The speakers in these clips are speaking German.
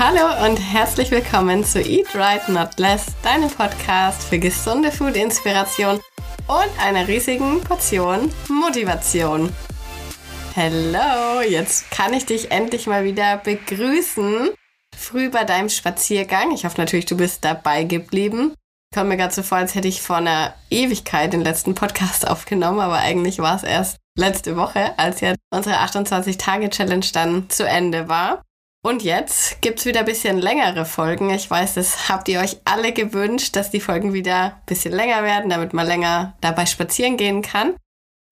Hallo und herzlich willkommen zu Eat Right Not Less, deinem Podcast für gesunde Food-Inspiration und einer riesigen Portion Motivation. Hallo, jetzt kann ich dich endlich mal wieder begrüßen. Früh bei deinem Spaziergang. Ich hoffe natürlich, du bist dabei geblieben. Kommt mir gerade so vor, als hätte ich vor einer Ewigkeit den letzten Podcast aufgenommen, aber eigentlich war es erst letzte Woche, als ja unsere 28-Tage-Challenge dann zu Ende war. Und jetzt gibt's wieder ein bisschen längere Folgen. Ich weiß, das habt ihr euch alle gewünscht, dass die Folgen wieder ein bisschen länger werden, damit man länger dabei spazieren gehen kann.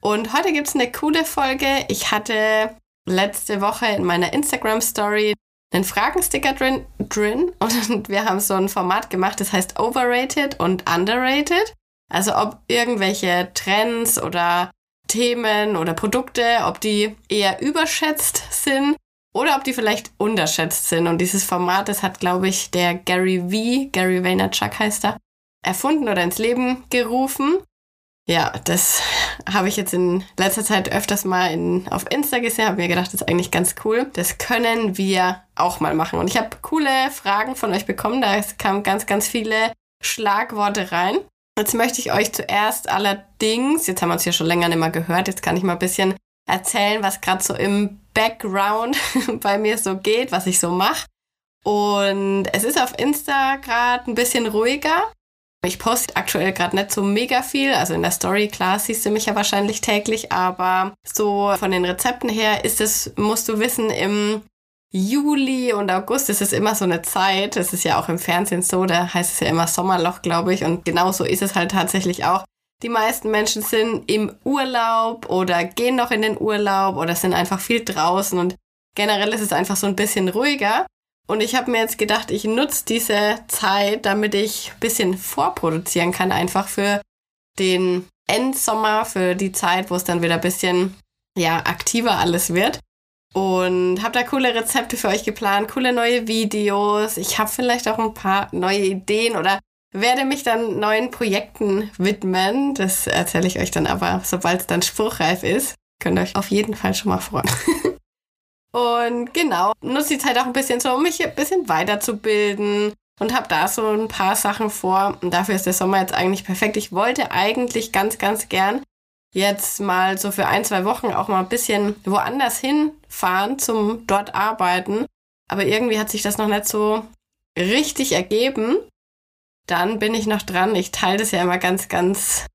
Und heute gibt's eine coole Folge. Ich hatte letzte Woche in meiner Instagram-Story einen Fragensticker drin, drin und wir haben so ein Format gemacht, das heißt Overrated und Underrated. Also ob irgendwelche Trends oder Themen oder Produkte, ob die eher überschätzt sind oder ob die vielleicht unterschätzt sind. Und dieses Format, das hat, glaube ich, der Gary V, Gary Vaynerchuk heißt er, erfunden oder ins Leben gerufen. Ja, das habe ich jetzt in letzter Zeit öfters mal in, auf Insta gesehen, habe mir gedacht, das ist eigentlich ganz cool. Das können wir auch mal machen. Und ich habe coole Fragen von euch bekommen. Da kamen ganz, ganz viele Schlagworte rein. Jetzt möchte ich euch zuerst allerdings, jetzt haben wir uns ja schon länger nicht mehr gehört, jetzt kann ich mal ein bisschen erzählen, was gerade so im Background bei mir so geht, was ich so mache. Und es ist auf Insta gerade ein bisschen ruhiger. Ich poste aktuell gerade nicht so mega viel. Also in der Story, klar, siehst du mich ja wahrscheinlich täglich, aber so von den Rezepten her ist es, musst du wissen, im Juli und August ist es immer so eine Zeit. Das ist ja auch im Fernsehen so, da heißt es ja immer Sommerloch, glaube ich. Und genauso ist es halt tatsächlich auch. Die meisten Menschen sind im Urlaub oder gehen noch in den Urlaub oder sind einfach viel draußen und generell ist es einfach so ein bisschen ruhiger. Und ich habe mir jetzt gedacht, ich nutze diese Zeit, damit ich ein bisschen vorproduzieren kann, einfach für den Endsommer, für die Zeit, wo es dann wieder ein bisschen ja, aktiver alles wird. Und habe da coole Rezepte für euch geplant, coole neue Videos. Ich habe vielleicht auch ein paar neue Ideen oder werde mich dann neuen Projekten widmen. Das erzähle ich euch dann aber, sobald es dann spruchreif ist. Könnt ihr euch auf jeden Fall schon mal freuen. und genau, nutze die Zeit auch ein bisschen so, um mich ein bisschen weiterzubilden und habe da so ein paar Sachen vor. Und dafür ist der Sommer jetzt eigentlich perfekt. Ich wollte eigentlich ganz, ganz gern jetzt mal so für ein, zwei Wochen auch mal ein bisschen woanders hinfahren zum dort arbeiten. Aber irgendwie hat sich das noch nicht so richtig ergeben dann bin ich noch dran. Ich teile das ja immer ganz, ganz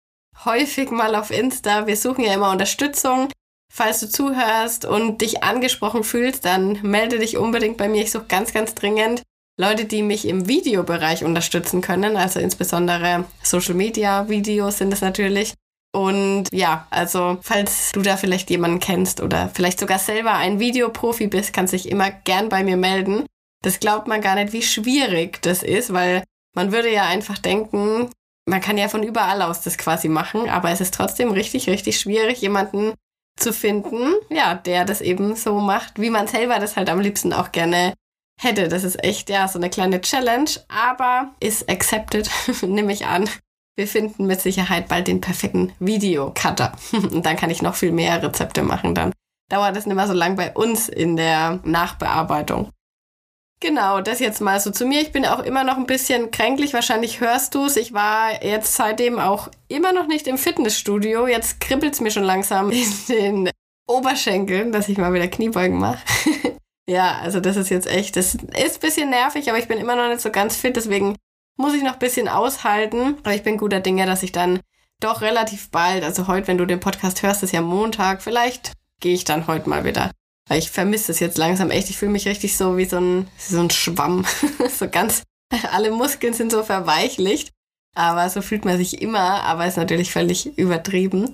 häufig mal auf Insta. Wir suchen ja immer Unterstützung. Falls du zuhörst und dich angesprochen fühlst, dann melde dich unbedingt bei mir. Ich suche ganz, ganz dringend Leute, die mich im Videobereich unterstützen können. Also insbesondere Social Media Videos sind es natürlich. Und ja, also falls du da vielleicht jemanden kennst oder vielleicht sogar selber ein Videoprofi bist, kannst du dich immer gern bei mir melden. Das glaubt man gar nicht, wie schwierig das ist, weil man würde ja einfach denken, man kann ja von überall aus das quasi machen, aber es ist trotzdem richtig, richtig schwierig, jemanden zu finden, ja, der das eben so macht, wie man selber das halt am liebsten auch gerne hätte. Das ist echt, ja, so eine kleine Challenge, aber ist accepted, nehme ich an. Wir finden mit Sicherheit bald den perfekten Videocutter. Und dann kann ich noch viel mehr Rezepte machen. Dann dauert es nicht mehr so lang bei uns in der Nachbearbeitung. Genau, das jetzt mal so zu mir. Ich bin auch immer noch ein bisschen kränklich. Wahrscheinlich hörst du es. Ich war jetzt seitdem auch immer noch nicht im Fitnessstudio. Jetzt kribbelt es mir schon langsam in den Oberschenkeln, dass ich mal wieder Kniebeugen mache. ja, also das ist jetzt echt, das ist ein bisschen nervig, aber ich bin immer noch nicht so ganz fit. Deswegen muss ich noch ein bisschen aushalten. Aber ich bin guter Dinge, dass ich dann doch relativ bald, also heute, wenn du den Podcast hörst, ist ja Montag, vielleicht gehe ich dann heute mal wieder weil ich vermisse es jetzt langsam echt. Ich fühle mich richtig so wie so ein, so ein Schwamm. so ganz, alle Muskeln sind so verweichlicht. Aber so fühlt man sich immer, aber ist natürlich völlig übertrieben.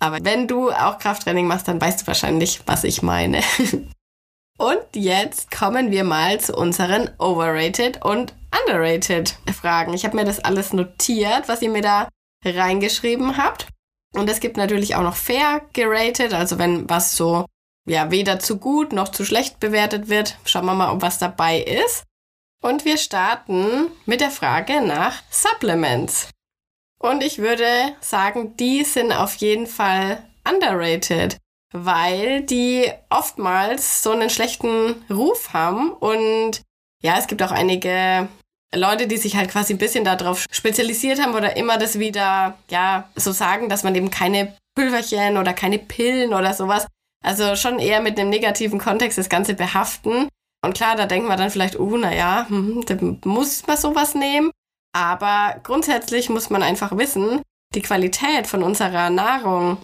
Aber wenn du auch Krafttraining machst, dann weißt du wahrscheinlich, was ich meine. und jetzt kommen wir mal zu unseren Overrated und Underrated Fragen. Ich habe mir das alles notiert, was ihr mir da reingeschrieben habt. Und es gibt natürlich auch noch fair gerated, also wenn was so ja weder zu gut noch zu schlecht bewertet wird. Schauen wir mal, ob was dabei ist. Und wir starten mit der Frage nach Supplements. Und ich würde sagen, die sind auf jeden Fall underrated, weil die oftmals so einen schlechten Ruf haben und ja, es gibt auch einige Leute, die sich halt quasi ein bisschen darauf spezialisiert haben oder immer das wieder, ja, so sagen, dass man eben keine Pülverchen oder keine Pillen oder sowas. Also schon eher mit einem negativen Kontext das Ganze behaften. Und klar, da denkt man dann vielleicht, oh, naja, hm, da muss man sowas nehmen. Aber grundsätzlich muss man einfach wissen, die Qualität von unserer Nahrung,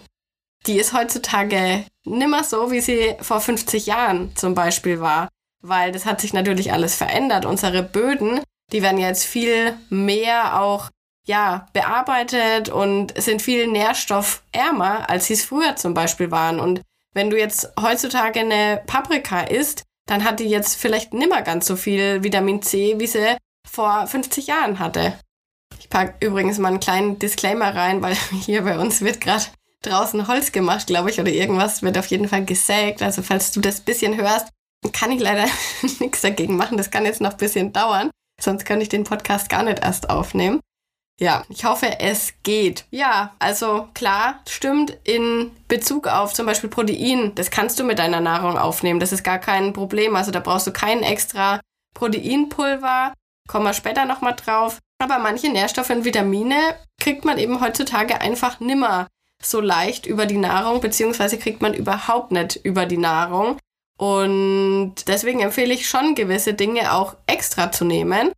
die ist heutzutage nimmer so, wie sie vor 50 Jahren zum Beispiel war. Weil das hat sich natürlich alles verändert. Unsere Böden, die werden jetzt viel mehr auch ja, bearbeitet und sind viel nährstoffärmer, als sie es früher zum Beispiel waren. Und wenn du jetzt heutzutage eine Paprika isst, dann hat die jetzt vielleicht nimmer ganz so viel Vitamin C, wie sie vor 50 Jahren hatte. Ich packe übrigens mal einen kleinen Disclaimer rein, weil hier bei uns wird gerade draußen Holz gemacht, glaube ich, oder irgendwas wird auf jeden Fall gesägt. Also falls du das bisschen hörst, kann ich leider nichts dagegen machen. Das kann jetzt noch ein bisschen dauern. Sonst könnte ich den Podcast gar nicht erst aufnehmen. Ja, ich hoffe, es geht. Ja, also klar, stimmt in Bezug auf zum Beispiel Protein. Das kannst du mit deiner Nahrung aufnehmen. Das ist gar kein Problem. Also da brauchst du kein extra Proteinpulver. Kommen wir später nochmal drauf. Aber manche Nährstoffe und Vitamine kriegt man eben heutzutage einfach nimmer so leicht über die Nahrung, beziehungsweise kriegt man überhaupt nicht über die Nahrung. Und deswegen empfehle ich schon, gewisse Dinge auch extra zu nehmen.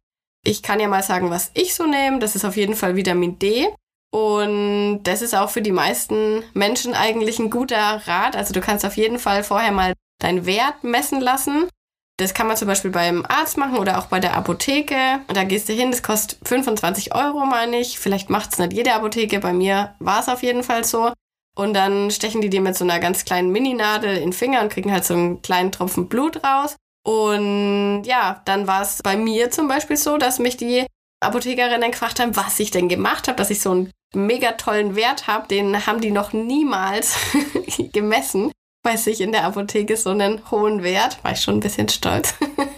Ich kann ja mal sagen, was ich so nehme. Das ist auf jeden Fall Vitamin D. Und das ist auch für die meisten Menschen eigentlich ein guter Rat. Also du kannst auf jeden Fall vorher mal deinen Wert messen lassen. Das kann man zum Beispiel beim Arzt machen oder auch bei der Apotheke. Da gehst du hin, das kostet 25 Euro, meine ich. Vielleicht macht es nicht jede Apotheke. Bei mir war es auf jeden Fall so. Und dann stechen die dir mit so einer ganz kleinen Mininadel in den Finger und kriegen halt so einen kleinen Tropfen Blut raus. Und ja, dann war es bei mir zum Beispiel so, dass mich die Apothekerinnen gefragt haben, was ich denn gemacht habe, dass ich so einen mega tollen Wert habe. Den haben die noch niemals gemessen bei sich in der Apotheke so einen hohen Wert. War ich schon ein bisschen stolz.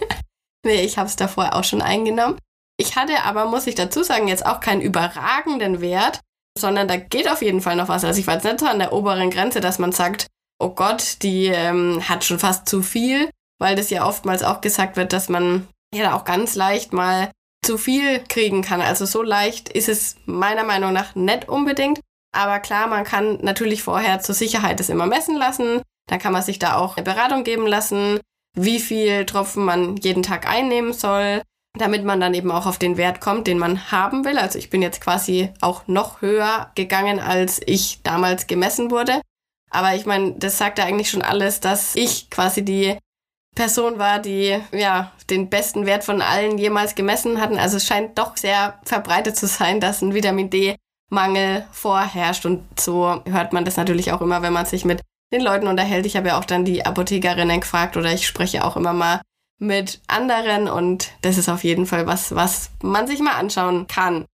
nee, ich habe es davor auch schon eingenommen. Ich hatte aber, muss ich dazu sagen, jetzt auch keinen überragenden Wert, sondern da geht auf jeden Fall noch was. Also ich war jetzt nicht so an der oberen Grenze, dass man sagt, oh Gott, die ähm, hat schon fast zu viel, weil das ja oftmals auch gesagt wird, dass man ja auch ganz leicht mal zu viel kriegen kann. Also so leicht ist es meiner Meinung nach nicht unbedingt. Aber klar, man kann natürlich vorher zur Sicherheit das immer messen lassen. Dann kann man sich da auch eine Beratung geben lassen, wie viel Tropfen man jeden Tag einnehmen soll, damit man dann eben auch auf den Wert kommt, den man haben will. Also ich bin jetzt quasi auch noch höher gegangen, als ich damals gemessen wurde. Aber ich meine, das sagt ja eigentlich schon alles, dass ich quasi die Person war, die ja den besten Wert von allen jemals gemessen hatten. Also es scheint doch sehr verbreitet zu sein, dass ein Vitamin D Mangel vorherrscht und so hört man das natürlich auch immer, wenn man sich mit den Leuten unterhält. Ich habe ja auch dann die Apothekerinnen gefragt oder ich spreche auch immer mal mit anderen und das ist auf jeden Fall was, was man sich mal anschauen kann.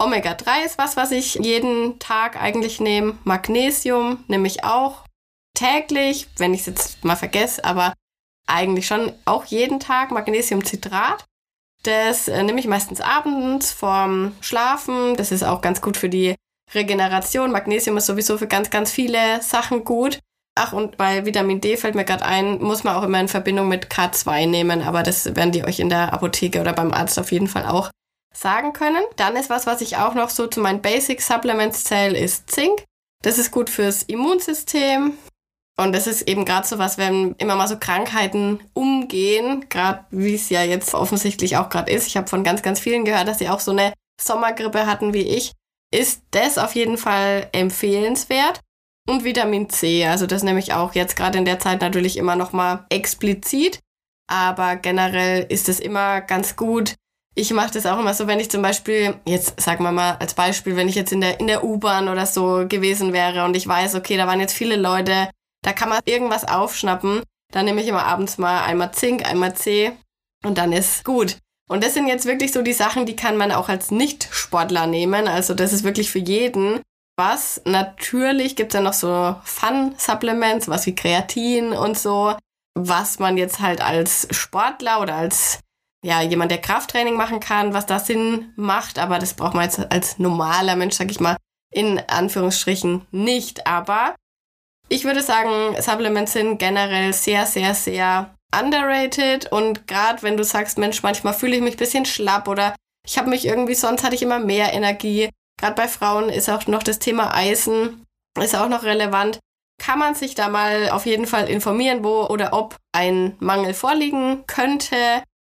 Omega-3 ist was, was ich jeden Tag eigentlich nehme. Magnesium nehme ich auch täglich, wenn ich es jetzt mal vergesse, aber eigentlich schon auch jeden Tag Magnesiumcitrat. Das äh, nehme ich meistens abends vorm Schlafen. Das ist auch ganz gut für die Regeneration. Magnesium ist sowieso für ganz, ganz viele Sachen gut. Ach, und bei Vitamin D fällt mir gerade ein, muss man auch immer in Verbindung mit K2 nehmen, aber das werden die euch in der Apotheke oder beim Arzt auf jeden Fall auch sagen können. Dann ist was, was ich auch noch so zu meinen Basic Supplements zähle, ist Zink. Das ist gut fürs Immunsystem. Und das ist eben gerade so was, wenn immer mal so Krankheiten umgehen, gerade wie es ja jetzt offensichtlich auch gerade ist. Ich habe von ganz, ganz vielen gehört, dass sie auch so eine Sommergrippe hatten wie ich. Ist das auf jeden Fall empfehlenswert. Und Vitamin C, also das nehme ich auch jetzt gerade in der Zeit natürlich immer noch mal explizit, aber generell ist es immer ganz gut. Ich mache das auch immer so, wenn ich zum Beispiel, jetzt sagen wir mal als Beispiel, wenn ich jetzt in der, in der U-Bahn oder so gewesen wäre und ich weiß, okay, da waren jetzt viele Leute, da kann man irgendwas aufschnappen, dann nehme ich immer abends mal einmal Zink, einmal C und dann ist gut. Und das sind jetzt wirklich so die Sachen, die kann man auch als Nicht-Sportler nehmen. Also das ist wirklich für jeden was. Natürlich gibt es ja noch so Fun-Supplements, was wie Kreatin und so, was man jetzt halt als Sportler oder als ja, jemand, der Krafttraining machen kann, was da Sinn macht, aber das braucht man jetzt als normaler Mensch, sag ich mal, in Anführungsstrichen nicht. Aber ich würde sagen, Supplements sind generell sehr, sehr, sehr underrated und gerade wenn du sagst, Mensch, manchmal fühle ich mich ein bisschen schlapp oder ich habe mich irgendwie, sonst hatte ich immer mehr Energie. Gerade bei Frauen ist auch noch das Thema Eisen, ist auch noch relevant. Kann man sich da mal auf jeden Fall informieren, wo oder ob ein Mangel vorliegen könnte.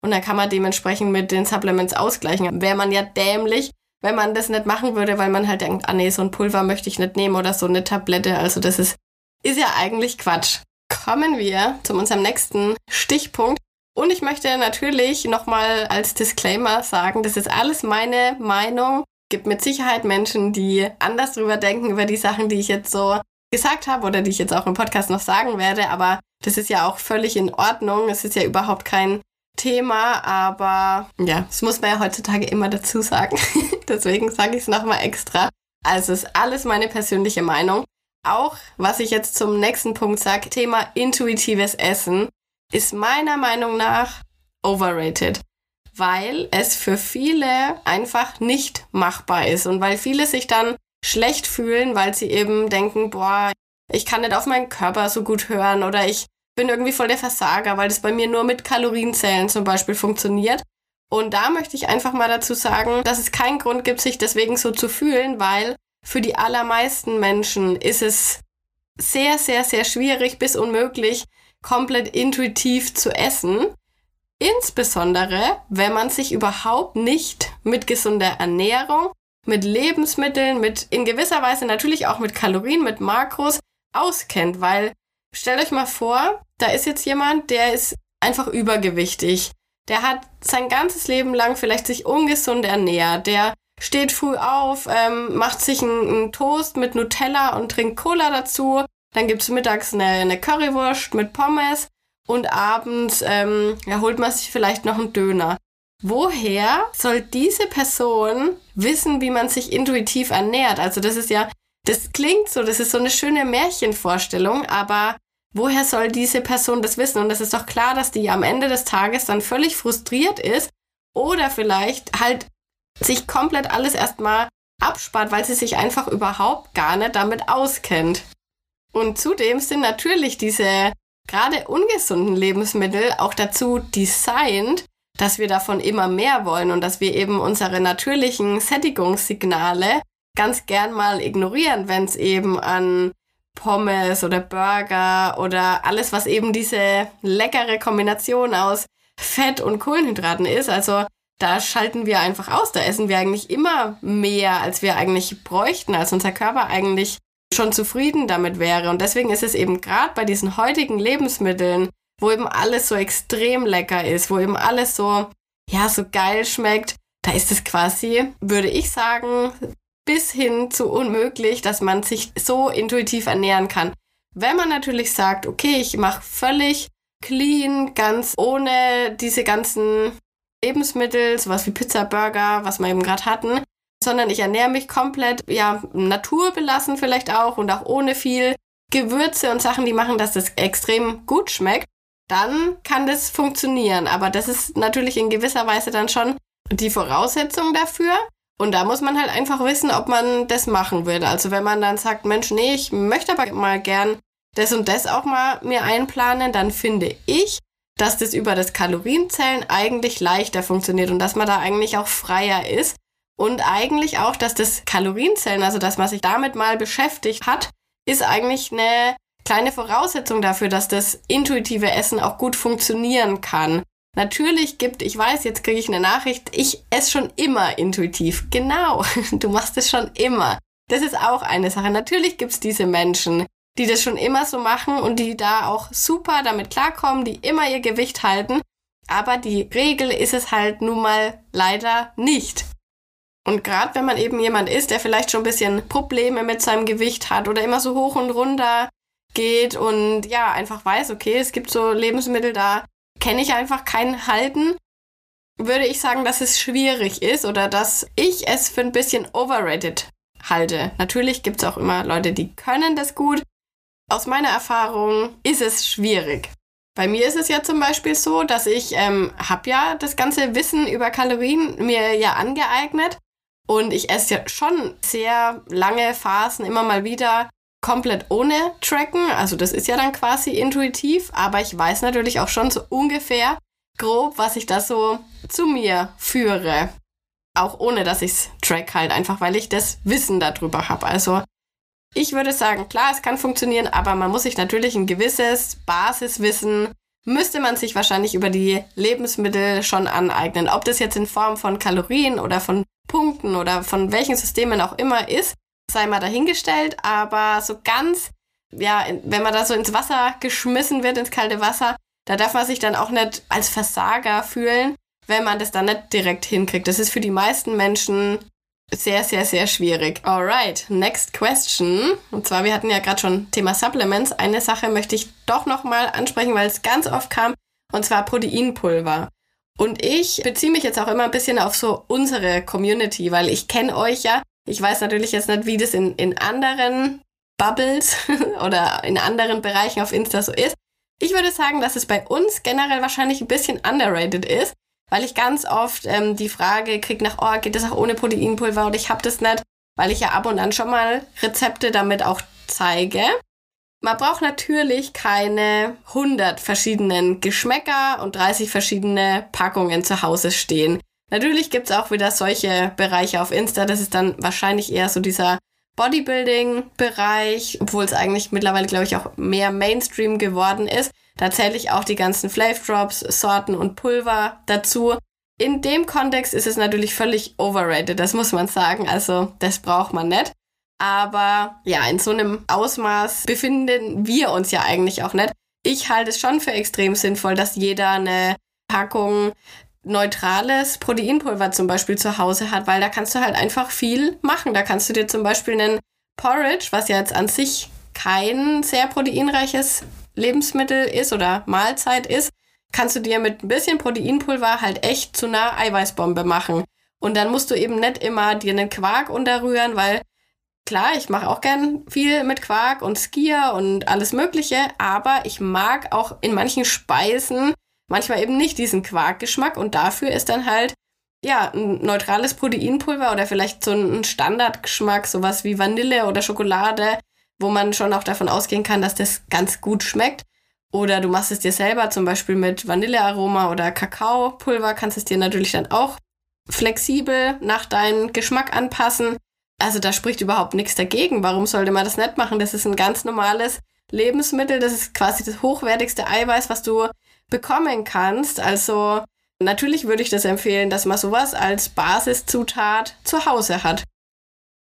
Und dann kann man dementsprechend mit den Supplements ausgleichen. Wäre man ja dämlich, wenn man das nicht machen würde, weil man halt denkt, ah nee, so ein Pulver möchte ich nicht nehmen oder so eine Tablette. Also das ist, ist ja eigentlich Quatsch. Kommen wir zu unserem nächsten Stichpunkt. Und ich möchte natürlich nochmal als Disclaimer sagen, das ist alles meine Meinung. Gibt mit Sicherheit Menschen, die anders drüber denken über die Sachen, die ich jetzt so gesagt habe oder die ich jetzt auch im Podcast noch sagen werde. Aber das ist ja auch völlig in Ordnung. Es ist ja überhaupt kein Thema, aber ja, das muss man ja heutzutage immer dazu sagen. Deswegen sage ich es nochmal extra. Also es ist alles meine persönliche Meinung. Auch was ich jetzt zum nächsten Punkt sage, Thema intuitives Essen, ist meiner Meinung nach overrated, weil es für viele einfach nicht machbar ist und weil viele sich dann schlecht fühlen, weil sie eben denken, boah, ich kann nicht auf meinen Körper so gut hören oder ich bin irgendwie voll der Versager, weil das bei mir nur mit Kalorienzellen zum Beispiel funktioniert. Und da möchte ich einfach mal dazu sagen, dass es keinen Grund gibt, sich deswegen so zu fühlen, weil für die allermeisten Menschen ist es sehr, sehr, sehr schwierig bis unmöglich, komplett intuitiv zu essen. Insbesondere, wenn man sich überhaupt nicht mit gesunder Ernährung, mit Lebensmitteln, mit in gewisser Weise natürlich auch mit Kalorien, mit Makros auskennt, weil stellt euch mal vor, da ist jetzt jemand, der ist einfach übergewichtig. Der hat sein ganzes Leben lang vielleicht sich ungesund ernährt. Der steht früh auf, ähm, macht sich einen, Toast mit Nutella und trinkt Cola dazu. Dann gibt's mittags eine, eine Currywurst mit Pommes und abends ähm, ja, holt man sich vielleicht noch einen Döner. Woher soll diese Person wissen, wie man sich intuitiv ernährt? Also das ist ja, das klingt so, das ist so eine schöne Märchenvorstellung, aber woher soll diese Person das wissen? Und es ist doch klar, dass die am Ende des Tages dann völlig frustriert ist oder vielleicht halt sich komplett alles erstmal abspart, weil sie sich einfach überhaupt gar nicht damit auskennt. Und zudem sind natürlich diese gerade ungesunden Lebensmittel auch dazu designt, dass wir davon immer mehr wollen und dass wir eben unsere natürlichen Sättigungssignale ganz gern mal ignorieren, wenn es eben an Pommes oder Burger oder alles, was eben diese leckere Kombination aus Fett und Kohlenhydraten ist. Also da schalten wir einfach aus. Da essen wir eigentlich immer mehr, als wir eigentlich bräuchten, als unser Körper eigentlich schon zufrieden damit wäre. Und deswegen ist es eben gerade bei diesen heutigen Lebensmitteln, wo eben alles so extrem lecker ist, wo eben alles so, ja, so geil schmeckt, da ist es quasi, würde ich sagen, bis hin zu unmöglich, dass man sich so intuitiv ernähren kann. Wenn man natürlich sagt, okay, ich mache völlig clean, ganz ohne diese ganzen Lebensmittel, sowas wie Pizza, Burger, was wir eben gerade hatten, sondern ich ernähre mich komplett, ja, naturbelassen vielleicht auch und auch ohne viel Gewürze und Sachen, die machen, dass das extrem gut schmeckt, dann kann das funktionieren. Aber das ist natürlich in gewisser Weise dann schon die Voraussetzung dafür. Und da muss man halt einfach wissen, ob man das machen will. Also wenn man dann sagt, Mensch, nee, ich möchte aber mal gern das und das auch mal mir einplanen, dann finde ich, dass das über das Kalorienzählen eigentlich leichter funktioniert und dass man da eigentlich auch freier ist. Und eigentlich auch, dass das Kalorienzählen, also dass man sich damit mal beschäftigt hat, ist eigentlich eine kleine Voraussetzung dafür, dass das intuitive Essen auch gut funktionieren kann. Natürlich gibt, ich weiß, jetzt kriege ich eine Nachricht, ich esse schon immer intuitiv. Genau, du machst es schon immer. Das ist auch eine Sache. Natürlich gibt es diese Menschen, die das schon immer so machen und die da auch super damit klarkommen, die immer ihr Gewicht halten. Aber die Regel ist es halt nun mal leider nicht. Und gerade wenn man eben jemand ist, der vielleicht schon ein bisschen Probleme mit seinem Gewicht hat oder immer so hoch und runter geht und ja, einfach weiß, okay, es gibt so Lebensmittel, da kenne ich einfach kein Halten, würde ich sagen, dass es schwierig ist oder dass ich es für ein bisschen overrated halte. Natürlich gibt es auch immer Leute, die können das gut. Aus meiner Erfahrung ist es schwierig. Bei mir ist es ja zum Beispiel so, dass ich ähm, habe ja das ganze Wissen über Kalorien mir ja angeeignet und ich esse ja schon sehr lange Phasen immer mal wieder komplett ohne tracken. Also das ist ja dann quasi intuitiv, aber ich weiß natürlich auch schon so ungefähr grob, was ich da so zu mir führe. Auch ohne, dass ich es track halt, einfach weil ich das Wissen darüber habe. Also ich würde sagen, klar, es kann funktionieren, aber man muss sich natürlich ein gewisses Basiswissen, müsste man sich wahrscheinlich über die Lebensmittel schon aneignen. Ob das jetzt in Form von Kalorien oder von Punkten oder von welchen Systemen auch immer ist, sei mal dahingestellt, aber so ganz, ja, wenn man da so ins Wasser geschmissen wird, ins kalte Wasser, da darf man sich dann auch nicht als Versager fühlen, wenn man das dann nicht direkt hinkriegt. Das ist für die meisten Menschen sehr, sehr, sehr schwierig. Alright, next question. Und zwar, wir hatten ja gerade schon Thema Supplements. Eine Sache möchte ich doch nochmal ansprechen, weil es ganz oft kam, und zwar Proteinpulver. Und ich beziehe mich jetzt auch immer ein bisschen auf so unsere Community, weil ich kenne euch ja. Ich weiß natürlich jetzt nicht, wie das in, in anderen Bubbles oder in anderen Bereichen auf Insta so ist. Ich würde sagen, dass es bei uns generell wahrscheinlich ein bisschen underrated ist, weil ich ganz oft ähm, die Frage kriege nach, oh, geht das auch ohne Proteinpulver und ich habe das nicht, weil ich ja ab und an schon mal Rezepte damit auch zeige. Man braucht natürlich keine 100 verschiedenen Geschmäcker und 30 verschiedene Packungen zu Hause stehen. Natürlich gibt's auch wieder solche Bereiche auf Insta, das ist dann wahrscheinlich eher so dieser Bodybuilding-Bereich, obwohl es eigentlich mittlerweile, glaube ich, auch mehr Mainstream geworden ist. Da zähle ich auch die ganzen Flav Drops, Sorten und Pulver dazu. In dem Kontext ist es natürlich völlig overrated, das muss man sagen. Also, das braucht man nicht. Aber ja, in so einem Ausmaß befinden wir uns ja eigentlich auch nicht. Ich halte es schon für extrem sinnvoll, dass jeder eine Packung neutrales Proteinpulver zum Beispiel zu Hause hat, weil da kannst du halt einfach viel machen. Da kannst du dir zum Beispiel einen Porridge, was ja jetzt an sich kein sehr proteinreiches Lebensmittel ist oder Mahlzeit ist, kannst du dir mit ein bisschen Proteinpulver halt echt zu einer Eiweißbombe machen. Und dann musst du eben nicht immer dir einen Quark unterrühren, weil klar, ich mache auch gern viel mit Quark und Skier und alles Mögliche, aber ich mag auch in manchen Speisen manchmal eben nicht diesen Quarkgeschmack und dafür ist dann halt ja, ein neutrales Proteinpulver oder vielleicht so ein Standardgeschmack, sowas wie Vanille oder Schokolade, wo man schon auch davon ausgehen kann, dass das ganz gut schmeckt. Oder du machst es dir selber, zum Beispiel mit Vanillearoma oder Kakaopulver, kannst es dir natürlich dann auch flexibel nach deinem Geschmack anpassen. Also da spricht überhaupt nichts dagegen. Warum sollte man das nicht machen? Das ist ein ganz normales Lebensmittel. Das ist quasi das hochwertigste Eiweiß, was du bekommen kannst. Also natürlich würde ich das empfehlen, dass man sowas als Basiszutat zu Hause hat.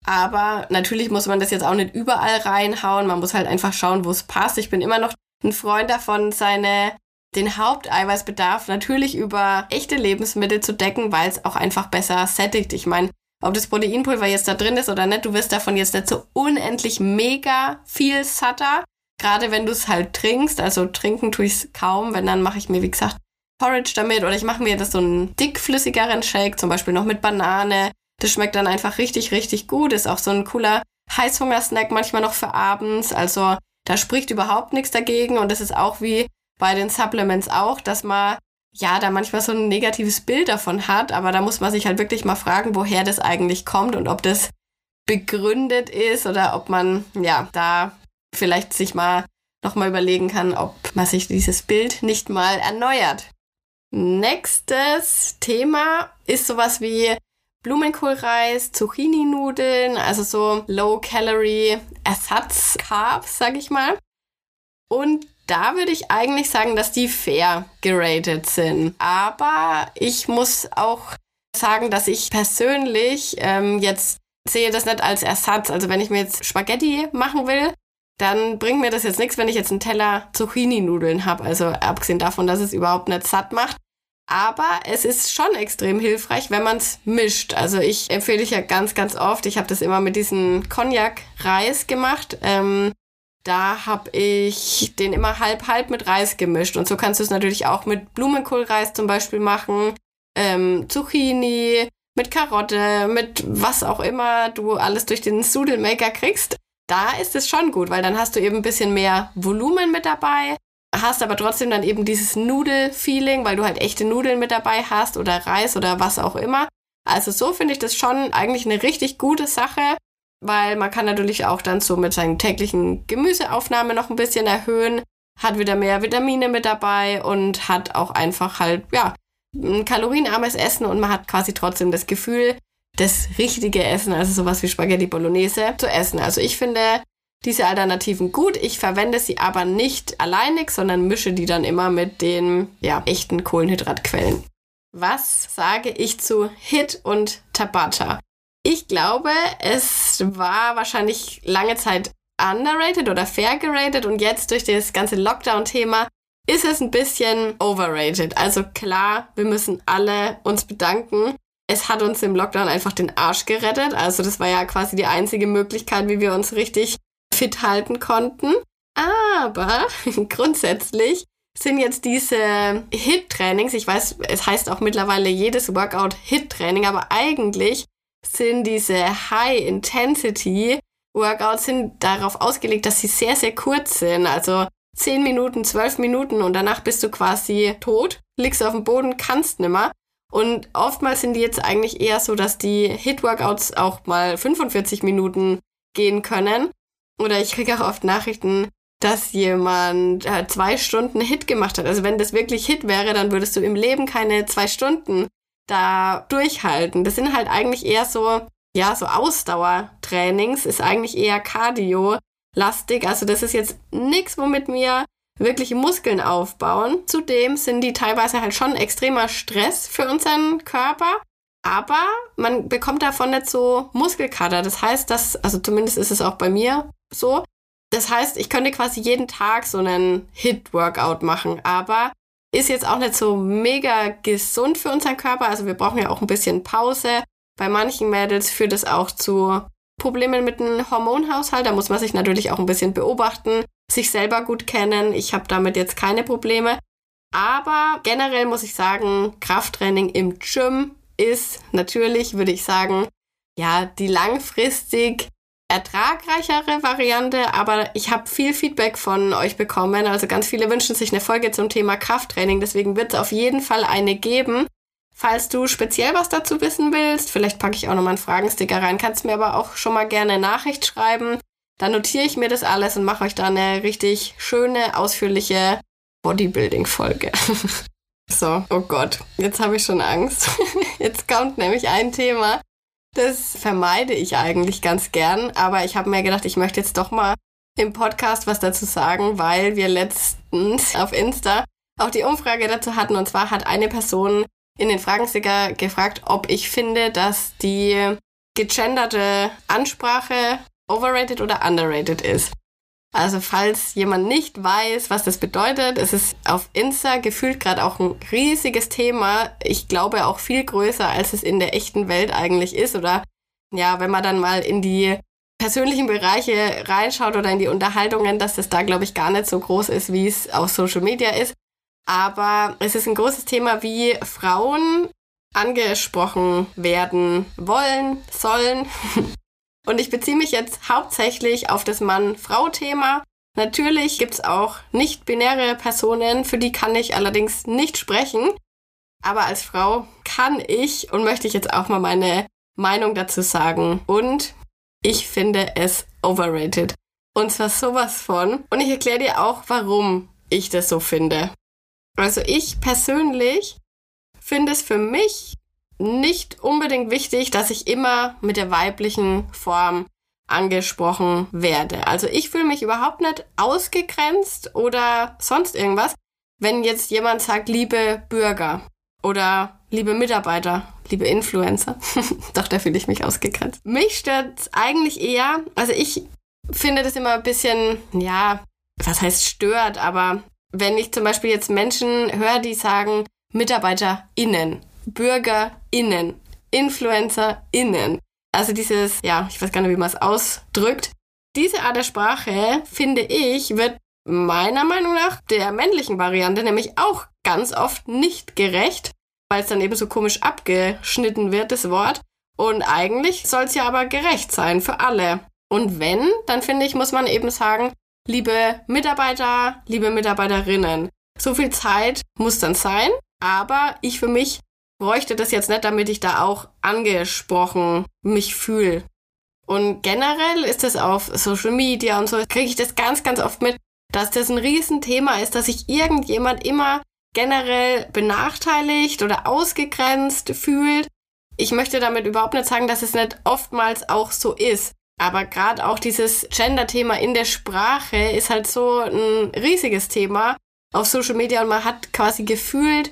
Aber natürlich muss man das jetzt auch nicht überall reinhauen. Man muss halt einfach schauen, wo es passt. Ich bin immer noch ein Freund davon, seine den Haupteiweißbedarf natürlich über echte Lebensmittel zu decken, weil es auch einfach besser sättigt. Ich meine, ob das Proteinpulver jetzt da drin ist oder nicht, du wirst davon jetzt nicht so unendlich mega viel satter. Gerade wenn du es halt trinkst, also trinken tue ich es kaum, wenn dann mache ich mir, wie gesagt, Porridge damit oder ich mache mir das so einen dickflüssigeren Shake, zum Beispiel noch mit Banane. Das schmeckt dann einfach richtig, richtig gut. Ist auch so ein cooler Heißhungersnack manchmal noch für abends. Also da spricht überhaupt nichts dagegen und es ist auch wie bei den Supplements auch, dass man ja da manchmal so ein negatives Bild davon hat, aber da muss man sich halt wirklich mal fragen, woher das eigentlich kommt und ob das begründet ist oder ob man ja da vielleicht sich mal nochmal überlegen kann, ob man sich dieses Bild nicht mal erneuert. Nächstes Thema ist sowas wie Blumenkohlreis, Zucchini-Nudeln, also so Low-Calorie Ersatz-Carbs, sag ich mal. Und da würde ich eigentlich sagen, dass die fair geratet sind. Aber ich muss auch sagen, dass ich persönlich ähm, jetzt sehe das nicht als Ersatz. Also wenn ich mir jetzt Spaghetti machen will, dann bringt mir das jetzt nichts, wenn ich jetzt einen Teller Zucchini-Nudeln habe. Also abgesehen davon, dass es überhaupt nicht satt macht. Aber es ist schon extrem hilfreich, wenn man es mischt. Also ich empfehle ich ja ganz, ganz oft. Ich habe das immer mit diesem Cognac-Reis gemacht. Ähm, da habe ich den immer halb halb mit Reis gemischt. Und so kannst du es natürlich auch mit Blumenkohlreis zum Beispiel machen, ähm, Zucchini, mit Karotte, mit was auch immer du alles durch den Sudelmaker kriegst da ist es schon gut, weil dann hast du eben ein bisschen mehr Volumen mit dabei, hast aber trotzdem dann eben dieses Nudel-Feeling, weil du halt echte Nudeln mit dabei hast oder Reis oder was auch immer. Also so finde ich das schon eigentlich eine richtig gute Sache, weil man kann natürlich auch dann so mit seinen täglichen Gemüseaufnahme noch ein bisschen erhöhen, hat wieder mehr Vitamine mit dabei und hat auch einfach halt, ja, ein kalorienarmes Essen und man hat quasi trotzdem das Gefühl, das richtige Essen, also sowas wie Spaghetti Bolognese, zu essen. Also ich finde diese Alternativen gut. Ich verwende sie aber nicht alleinig, sondern mische die dann immer mit den ja, echten Kohlenhydratquellen. Was sage ich zu Hit und Tabata? Ich glaube, es war wahrscheinlich lange Zeit underrated oder fair gerated und jetzt durch das ganze Lockdown-Thema ist es ein bisschen overrated. Also klar, wir müssen alle uns bedanken. Es hat uns im Lockdown einfach den Arsch gerettet. Also das war ja quasi die einzige Möglichkeit, wie wir uns richtig fit halten konnten. Aber grundsätzlich sind jetzt diese Hit-Trainings, ich weiß, es heißt auch mittlerweile jedes Workout Hit-Training, aber eigentlich sind diese High-Intensity-Workouts sind darauf ausgelegt, dass sie sehr, sehr kurz sind. Also 10 Minuten, 12 Minuten und danach bist du quasi tot, liegst auf dem Boden, kannst nimmer. Und oftmals sind die jetzt eigentlich eher so, dass die Hit-Workouts auch mal 45 Minuten gehen können. Oder ich kriege auch oft Nachrichten, dass jemand äh, zwei Stunden Hit gemacht hat. Also wenn das wirklich Hit wäre, dann würdest du im Leben keine zwei Stunden da durchhalten. Das sind halt eigentlich eher so, ja, so Ausdauertrainings, ist eigentlich eher Cardio-lastig. Also das ist jetzt nichts, womit wir wirkliche Muskeln aufbauen. Zudem sind die teilweise halt schon extremer Stress für unseren Körper. Aber man bekommt davon nicht so Muskelkater. Das heißt, dass, also zumindest ist es auch bei mir so. Das heißt, ich könnte quasi jeden Tag so einen Hit-Workout machen. Aber ist jetzt auch nicht so mega gesund für unseren Körper. Also wir brauchen ja auch ein bisschen Pause. Bei manchen Mädels führt es auch zu Problemen mit dem Hormonhaushalt. Da muss man sich natürlich auch ein bisschen beobachten, sich selber gut kennen. Ich habe damit jetzt keine Probleme. Aber generell muss ich sagen, Krafttraining im Gym ist natürlich, würde ich sagen, ja, die langfristig ertragreichere Variante, aber ich habe viel Feedback von euch bekommen. Also ganz viele wünschen sich eine Folge zum Thema Krafttraining. Deswegen wird es auf jeden Fall eine geben. Falls du speziell was dazu wissen willst, vielleicht packe ich auch nochmal einen Fragensticker rein, kannst mir aber auch schon mal gerne Nachricht schreiben. Dann notiere ich mir das alles und mache euch da eine richtig schöne, ausführliche Bodybuilding-Folge. so, oh Gott, jetzt habe ich schon Angst. Jetzt kommt nämlich ein Thema, das vermeide ich eigentlich ganz gern, aber ich habe mir gedacht, ich möchte jetzt doch mal im Podcast was dazu sagen, weil wir letztens auf Insta auch die Umfrage dazu hatten. Und zwar hat eine Person in den Fragensticker gefragt, ob ich finde, dass die gegenderte Ansprache overrated oder underrated ist. Also falls jemand nicht weiß, was das bedeutet, es ist auf Insta gefühlt gerade auch ein riesiges Thema. Ich glaube auch viel größer, als es in der echten Welt eigentlich ist. Oder ja, wenn man dann mal in die persönlichen Bereiche reinschaut oder in die Unterhaltungen, dass das da, glaube ich, gar nicht so groß ist, wie es auf Social Media ist. Aber es ist ein großes Thema, wie Frauen angesprochen werden wollen, sollen. Und ich beziehe mich jetzt hauptsächlich auf das Mann-Frau-Thema. Natürlich gibt's auch nicht-binäre Personen, für die kann ich allerdings nicht sprechen. Aber als Frau kann ich und möchte ich jetzt auch mal meine Meinung dazu sagen. Und ich finde es overrated. Und zwar sowas von. Und ich erkläre dir auch, warum ich das so finde. Also ich persönlich finde es für mich nicht unbedingt wichtig, dass ich immer mit der weiblichen Form angesprochen werde. Also ich fühle mich überhaupt nicht ausgegrenzt oder sonst irgendwas, wenn jetzt jemand sagt, liebe Bürger oder liebe Mitarbeiter, liebe Influencer. Doch, da fühle ich mich ausgegrenzt. Mich stört eigentlich eher, also ich finde das immer ein bisschen, ja, was heißt stört, aber wenn ich zum Beispiel jetzt Menschen höre, die sagen MitarbeiterInnen BürgerInnen, InfluencerInnen. Also dieses, ja, ich weiß gar nicht, wie man es ausdrückt. Diese Art der Sprache, finde ich, wird meiner Meinung nach der männlichen Variante nämlich auch ganz oft nicht gerecht, weil es dann eben so komisch abgeschnitten wird, das Wort. Und eigentlich soll es ja aber gerecht sein für alle. Und wenn, dann finde ich, muss man eben sagen, liebe Mitarbeiter, liebe Mitarbeiterinnen, so viel Zeit muss dann sein, aber ich für mich bräuchte das jetzt nicht, damit ich da auch angesprochen mich fühle. Und generell ist es auf Social Media und so, kriege ich das ganz, ganz oft mit, dass das ein Riesenthema ist, dass sich irgendjemand immer generell benachteiligt oder ausgegrenzt fühlt. Ich möchte damit überhaupt nicht sagen, dass es nicht oftmals auch so ist. Aber gerade auch dieses Gender-Thema in der Sprache ist halt so ein riesiges Thema auf Social Media und man hat quasi gefühlt,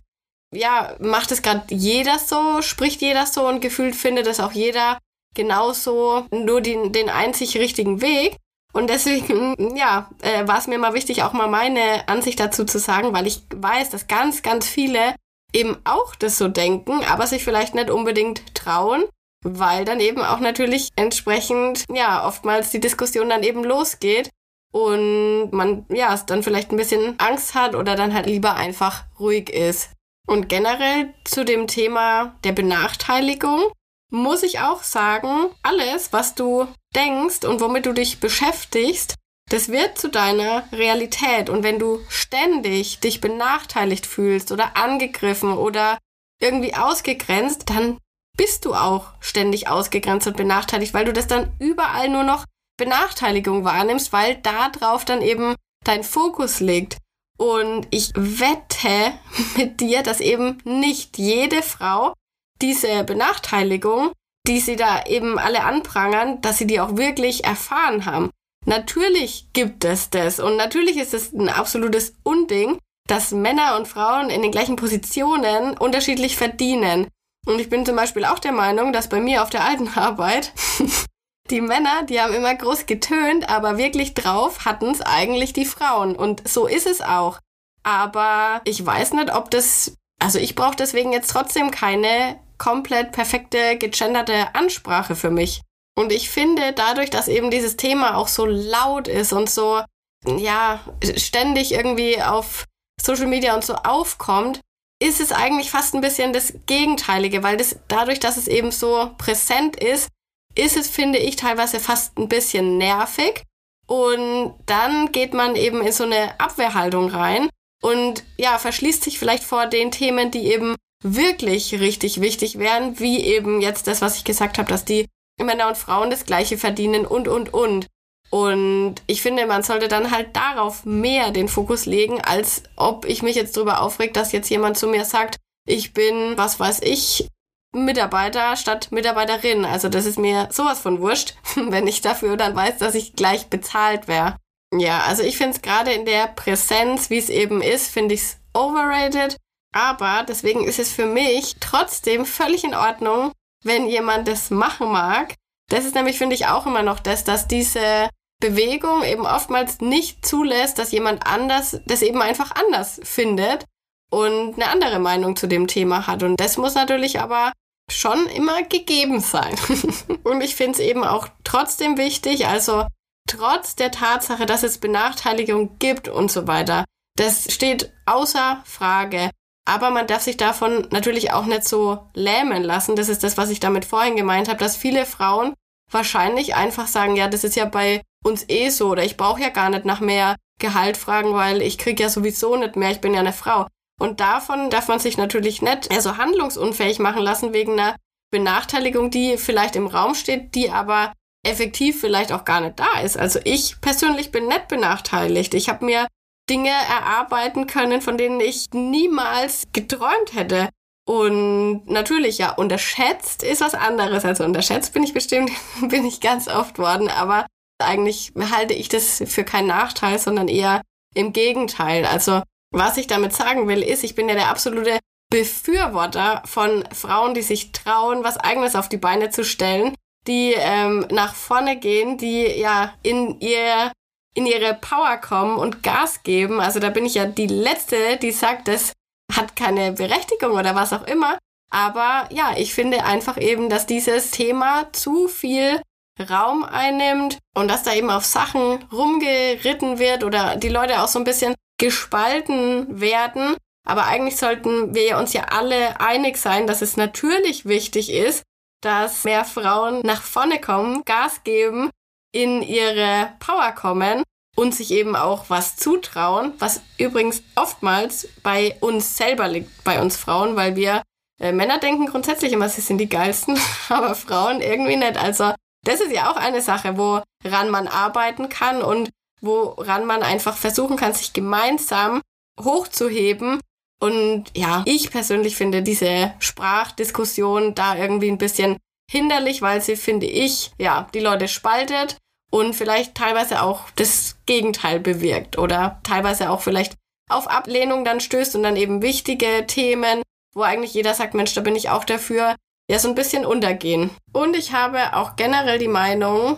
ja, macht es gerade jeder so, spricht jeder so und gefühlt findet es auch jeder genauso nur den, den einzig richtigen Weg. Und deswegen, ja, äh, war es mir mal wichtig, auch mal meine Ansicht dazu zu sagen, weil ich weiß, dass ganz, ganz viele eben auch das so denken, aber sich vielleicht nicht unbedingt trauen, weil dann eben auch natürlich entsprechend, ja, oftmals die Diskussion dann eben losgeht und man, ja, dann vielleicht ein bisschen Angst hat oder dann halt lieber einfach ruhig ist. Und generell zu dem Thema der Benachteiligung muss ich auch sagen, alles, was du denkst und womit du dich beschäftigst, das wird zu deiner Realität. Und wenn du ständig dich benachteiligt fühlst oder angegriffen oder irgendwie ausgegrenzt, dann bist du auch ständig ausgegrenzt und benachteiligt, weil du das dann überall nur noch Benachteiligung wahrnimmst, weil da drauf dann eben dein Fokus liegt. Und ich wette mit dir, dass eben nicht jede Frau diese Benachteiligung, die sie da eben alle anprangern, dass sie die auch wirklich erfahren haben. Natürlich gibt es das und natürlich ist es ein absolutes Unding, dass Männer und Frauen in den gleichen Positionen unterschiedlich verdienen. Und ich bin zum Beispiel auch der Meinung, dass bei mir auf der alten Arbeit die Männer, die haben immer groß getönt, aber wirklich drauf hatten es eigentlich die Frauen. Und so ist es auch. Aber ich weiß nicht, ob das, also ich brauche deswegen jetzt trotzdem keine komplett perfekte, gegenderte Ansprache für mich. Und ich finde, dadurch, dass eben dieses Thema auch so laut ist und so, ja, ständig irgendwie auf Social Media und so aufkommt, ist es eigentlich fast ein bisschen das Gegenteilige, weil das dadurch, dass es eben so präsent ist, ist es, finde ich, teilweise fast ein bisschen nervig. Und dann geht man eben in so eine Abwehrhaltung rein und ja, verschließt sich vielleicht vor den Themen, die eben wirklich richtig wichtig wären, wie eben jetzt das, was ich gesagt habe, dass die Männer und Frauen das gleiche verdienen und, und, und. Und ich finde, man sollte dann halt darauf mehr den Fokus legen, als ob ich mich jetzt darüber aufregt, dass jetzt jemand zu mir sagt, ich bin, was weiß ich, Mitarbeiter statt Mitarbeiterin. Also das ist mir sowas von wurscht, wenn ich dafür dann weiß, dass ich gleich bezahlt wäre. Ja, also ich finde es gerade in der Präsenz, wie es eben ist, finde ich es overrated. Aber deswegen ist es für mich trotzdem völlig in Ordnung, wenn jemand das machen mag. Das ist nämlich, finde ich, auch immer noch das, dass diese Bewegung eben oftmals nicht zulässt, dass jemand anders das eben einfach anders findet und eine andere Meinung zu dem Thema hat. Und das muss natürlich aber schon immer gegeben sein. und ich finde es eben auch trotzdem wichtig, also trotz der Tatsache, dass es Benachteiligung gibt und so weiter, das steht außer Frage. Aber man darf sich davon natürlich auch nicht so lähmen lassen. Das ist das, was ich damit vorhin gemeint habe, dass viele Frauen wahrscheinlich einfach sagen, ja, das ist ja bei uns eh so oder ich brauche ja gar nicht nach mehr Gehalt fragen, weil ich kriege ja sowieso nicht mehr, ich bin ja eine Frau. Und davon darf man sich natürlich nicht also handlungsunfähig machen lassen wegen einer Benachteiligung, die vielleicht im Raum steht, die aber effektiv vielleicht auch gar nicht da ist. Also ich persönlich bin nicht benachteiligt. Ich habe mir Dinge erarbeiten können, von denen ich niemals geträumt hätte. Und natürlich, ja, unterschätzt ist was anderes. Also unterschätzt bin ich bestimmt, bin ich ganz oft worden, aber eigentlich halte ich das für keinen Nachteil, sondern eher im Gegenteil. Also was ich damit sagen will, ist, ich bin ja der absolute Befürworter von Frauen, die sich trauen, was eigenes auf die Beine zu stellen, die ähm, nach vorne gehen, die ja in ihr in ihre Power kommen und Gas geben. Also da bin ich ja die Letzte, die sagt, das hat keine Berechtigung oder was auch immer. Aber ja, ich finde einfach eben, dass dieses Thema zu viel Raum einnimmt und dass da eben auf Sachen rumgeritten wird oder die Leute auch so ein bisschen gespalten werden. Aber eigentlich sollten wir uns ja alle einig sein, dass es natürlich wichtig ist, dass mehr Frauen nach vorne kommen, Gas geben in ihre Power kommen und sich eben auch was zutrauen, was übrigens oftmals bei uns selber liegt, bei uns Frauen, weil wir äh, Männer denken grundsätzlich immer, sie sind die geilsten, aber Frauen irgendwie nicht. Also das ist ja auch eine Sache, woran man arbeiten kann und woran man einfach versuchen kann, sich gemeinsam hochzuheben. Und ja, ich persönlich finde diese Sprachdiskussion da irgendwie ein bisschen hinderlich, weil sie, finde ich, ja, die Leute spaltet und vielleicht teilweise auch das Gegenteil bewirkt oder teilweise auch vielleicht auf Ablehnung dann stößt und dann eben wichtige Themen, wo eigentlich jeder sagt, Mensch, da bin ich auch dafür, ja, so ein bisschen untergehen. Und ich habe auch generell die Meinung,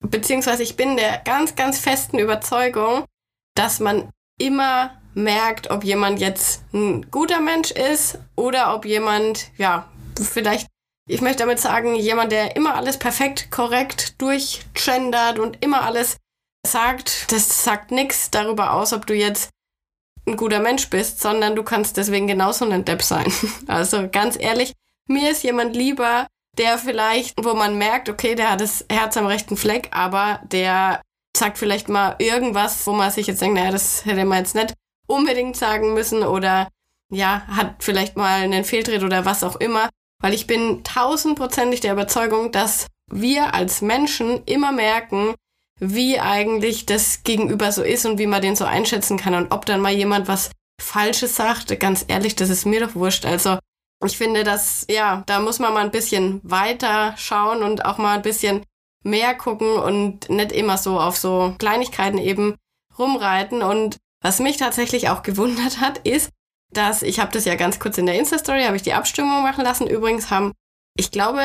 beziehungsweise ich bin der ganz, ganz festen Überzeugung, dass man immer merkt, ob jemand jetzt ein guter Mensch ist oder ob jemand, ja, vielleicht, ich möchte damit sagen, jemand, der immer alles perfekt, korrekt durchgendert und immer alles sagt, das sagt nichts darüber aus, ob du jetzt ein guter Mensch bist, sondern du kannst deswegen genauso ein Depp sein. Also ganz ehrlich, mir ist jemand lieber, der vielleicht, wo man merkt, okay, der hat das Herz am rechten Fleck, aber der sagt vielleicht mal irgendwas, wo man sich jetzt denkt, naja, das hätte man jetzt nicht unbedingt sagen müssen oder ja, hat vielleicht mal einen Fehltritt oder was auch immer. Weil ich bin tausendprozentig der Überzeugung, dass wir als Menschen immer merken, wie eigentlich das Gegenüber so ist und wie man den so einschätzen kann und ob dann mal jemand was Falsches sagt. Ganz ehrlich, das ist mir doch wurscht. Also ich finde, dass, ja, da muss man mal ein bisschen weiter schauen und auch mal ein bisschen mehr gucken und nicht immer so auf so Kleinigkeiten eben rumreiten. Und was mich tatsächlich auch gewundert hat, ist, dass ich habe das ja ganz kurz in der Insta-Story, habe ich die Abstimmung machen lassen. Übrigens haben, ich glaube,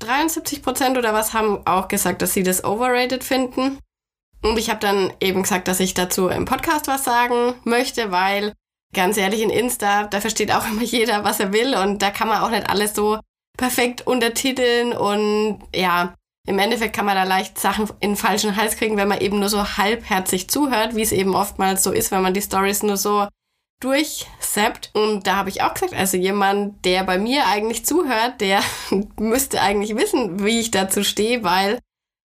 73 Prozent oder was haben auch gesagt, dass sie das overrated finden. Und ich habe dann eben gesagt, dass ich dazu im Podcast was sagen möchte, weil ganz ehrlich, in Insta, da versteht auch immer jeder, was er will und da kann man auch nicht alles so perfekt untertiteln und ja, im Endeffekt kann man da leicht Sachen in den falschen Hals kriegen, wenn man eben nur so halbherzig zuhört, wie es eben oftmals so ist, wenn man die Stories nur so durchseppt. Und da habe ich auch gesagt, also jemand, der bei mir eigentlich zuhört, der müsste eigentlich wissen, wie ich dazu stehe, weil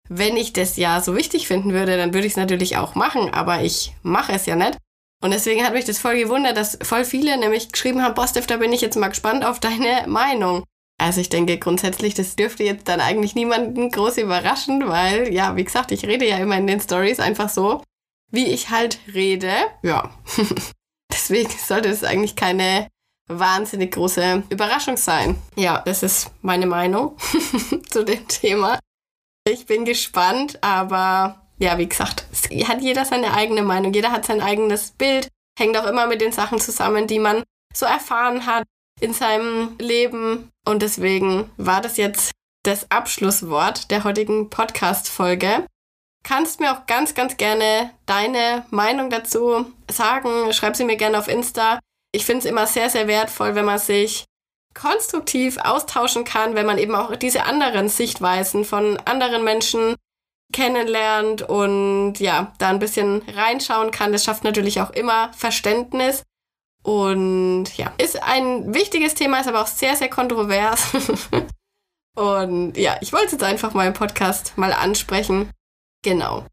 wenn ich das ja so wichtig finden würde, dann würde ich es natürlich auch machen, aber ich mache es ja nicht. Und deswegen hat mich das voll gewundert, dass voll viele nämlich geschrieben haben, Bostev, da bin ich jetzt mal gespannt auf deine Meinung. Also ich denke grundsätzlich, das dürfte jetzt dann eigentlich niemanden groß überraschen, weil, ja, wie gesagt, ich rede ja immer in den Stories einfach so, wie ich halt rede. Ja. deswegen sollte es eigentlich keine wahnsinnig große Überraschung sein. Ja, das ist meine Meinung zu dem Thema. Ich bin gespannt, aber ja, wie gesagt, hat jeder seine eigene Meinung, jeder hat sein eigenes Bild, hängt auch immer mit den Sachen zusammen, die man so erfahren hat in seinem Leben. Und deswegen war das jetzt das Abschlusswort der heutigen Podcast-Folge. Kannst mir auch ganz, ganz gerne deine Meinung dazu sagen. Schreib sie mir gerne auf Insta. Ich finde es immer sehr, sehr wertvoll, wenn man sich konstruktiv austauschen kann, wenn man eben auch diese anderen Sichtweisen von anderen Menschen kennenlernt und ja, da ein bisschen reinschauen kann. Das schafft natürlich auch immer Verständnis. Und ja, ist ein wichtiges Thema, ist aber auch sehr, sehr kontrovers. und ja, ich wollte es jetzt einfach mal im Podcast mal ansprechen. Genau.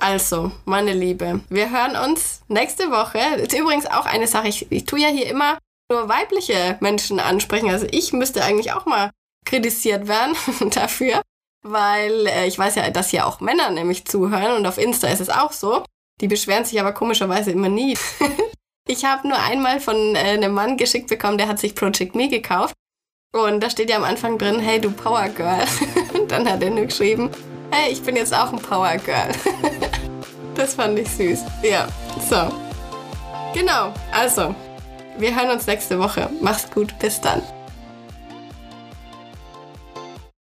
Also, meine Liebe, wir hören uns nächste Woche. Ist übrigens auch eine Sache, ich, ich tue ja hier immer nur weibliche Menschen ansprechen. Also ich müsste eigentlich auch mal kritisiert werden dafür weil äh, ich weiß ja, dass hier auch Männer nämlich zuhören und auf Insta ist es auch so. Die beschweren sich aber komischerweise immer nie. ich habe nur einmal von äh, einem Mann geschickt bekommen, der hat sich Project Me gekauft. Und da steht ja am Anfang drin, hey du Power Girl. und dann hat er nur geschrieben, hey, ich bin jetzt auch ein Power Girl. das fand ich süß. Ja, so. Genau, also, wir hören uns nächste Woche. Mach's gut, bis dann.